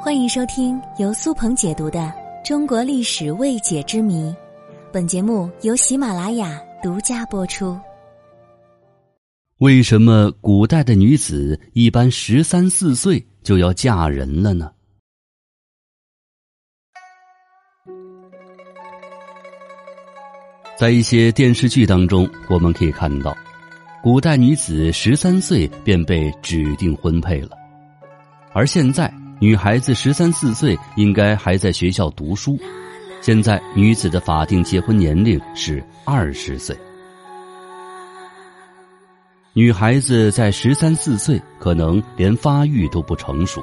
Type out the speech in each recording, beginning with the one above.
欢迎收听由苏鹏解读的《中国历史未解之谜》，本节目由喜马拉雅独家播出。为什么古代的女子一般十三四岁就要嫁人了呢？在一些电视剧当中，我们可以看到，古代女子十三岁便被指定婚配了，而现在。女孩子十三四岁应该还在学校读书，现在女子的法定结婚年龄是二十岁。女孩子在十三四岁可能连发育都不成熟，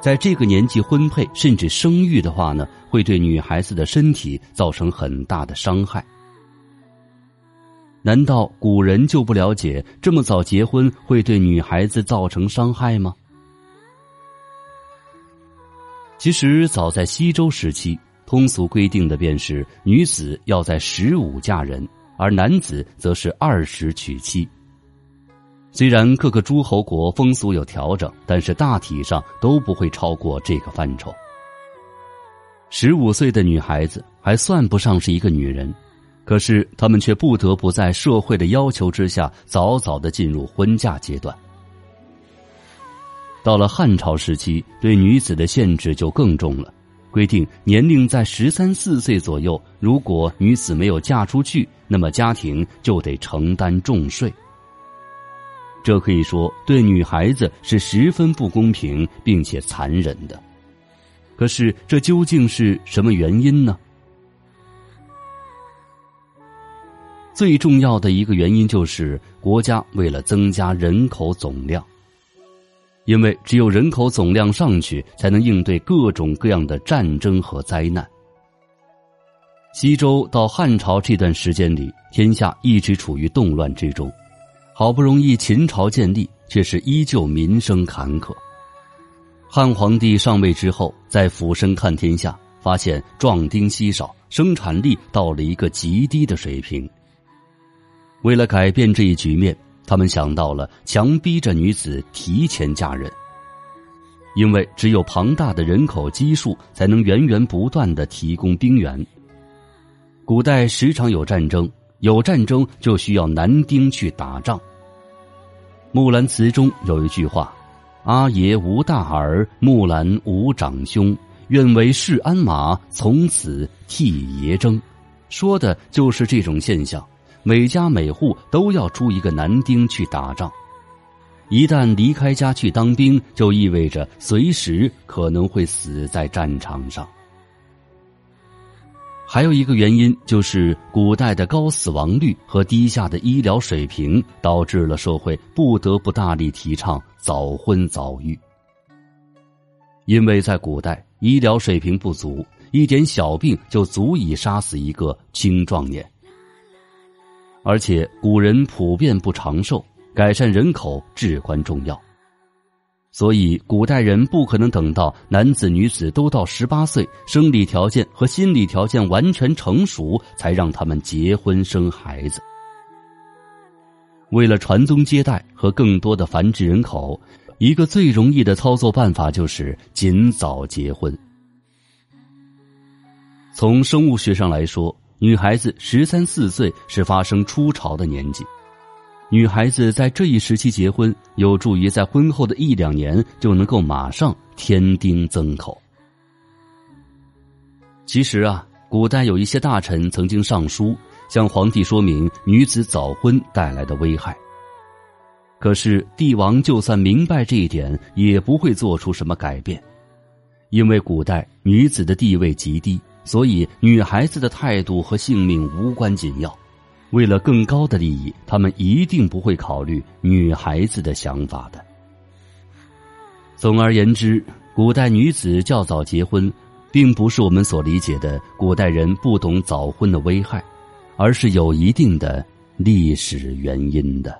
在这个年纪婚配甚至生育的话呢，会对女孩子的身体造成很大的伤害。难道古人就不了解这么早结婚会对女孩子造成伤害吗？其实，早在西周时期，通俗规定的便是女子要在十五嫁人，而男子则是二十娶妻。虽然各个诸侯国风俗有调整，但是大体上都不会超过这个范畴。十五岁的女孩子还算不上是一个女人，可是她们却不得不在社会的要求之下，早早的进入婚嫁阶段。到了汉朝时期，对女子的限制就更重了，规定年龄在十三四岁左右，如果女子没有嫁出去，那么家庭就得承担重税。这可以说对女孩子是十分不公平并且残忍的。可是这究竟是什么原因呢？最重要的一个原因就是国家为了增加人口总量。因为只有人口总量上去，才能应对各种各样的战争和灾难。西周到汉朝这段时间里，天下一直处于动乱之中，好不容易秦朝建立，却是依旧民生坎坷。汉皇帝上位之后，在俯身看天下，发现壮丁稀少，生产力到了一个极低的水平。为了改变这一局面。他们想到了强逼着女子提前嫁人，因为只有庞大的人口基数，才能源源不断的提供兵源。古代时常有战争，有战争就需要男丁去打仗。《木兰辞》中有一句话：“阿爷无大儿，木兰无长兄，愿为市鞍马，从此替爷征。”说的就是这种现象。每家每户都要出一个男丁去打仗，一旦离开家去当兵，就意味着随时可能会死在战场上。还有一个原因就是古代的高死亡率和低下的医疗水平，导致了社会不得不大力提倡早婚早育。因为在古代医疗水平不足，一点小病就足以杀死一个青壮年。而且古人普遍不长寿，改善人口至关重要。所以古代人不可能等到男子女子都到十八岁，生理条件和心理条件完全成熟，才让他们结婚生孩子。为了传宗接代和更多的繁殖人口，一个最容易的操作办法就是尽早结婚。从生物学上来说。女孩子十三四岁是发生初潮的年纪，女孩子在这一时期结婚，有助于在婚后的一两年就能够马上添丁增口。其实啊，古代有一些大臣曾经上书向皇帝说明女子早婚带来的危害，可是帝王就算明白这一点，也不会做出什么改变，因为古代女子的地位极低。所以，女孩子的态度和性命无关紧要。为了更高的利益，他们一定不会考虑女孩子的想法的。总而言之，古代女子较早结婚，并不是我们所理解的古代人不懂早婚的危害，而是有一定的历史原因的。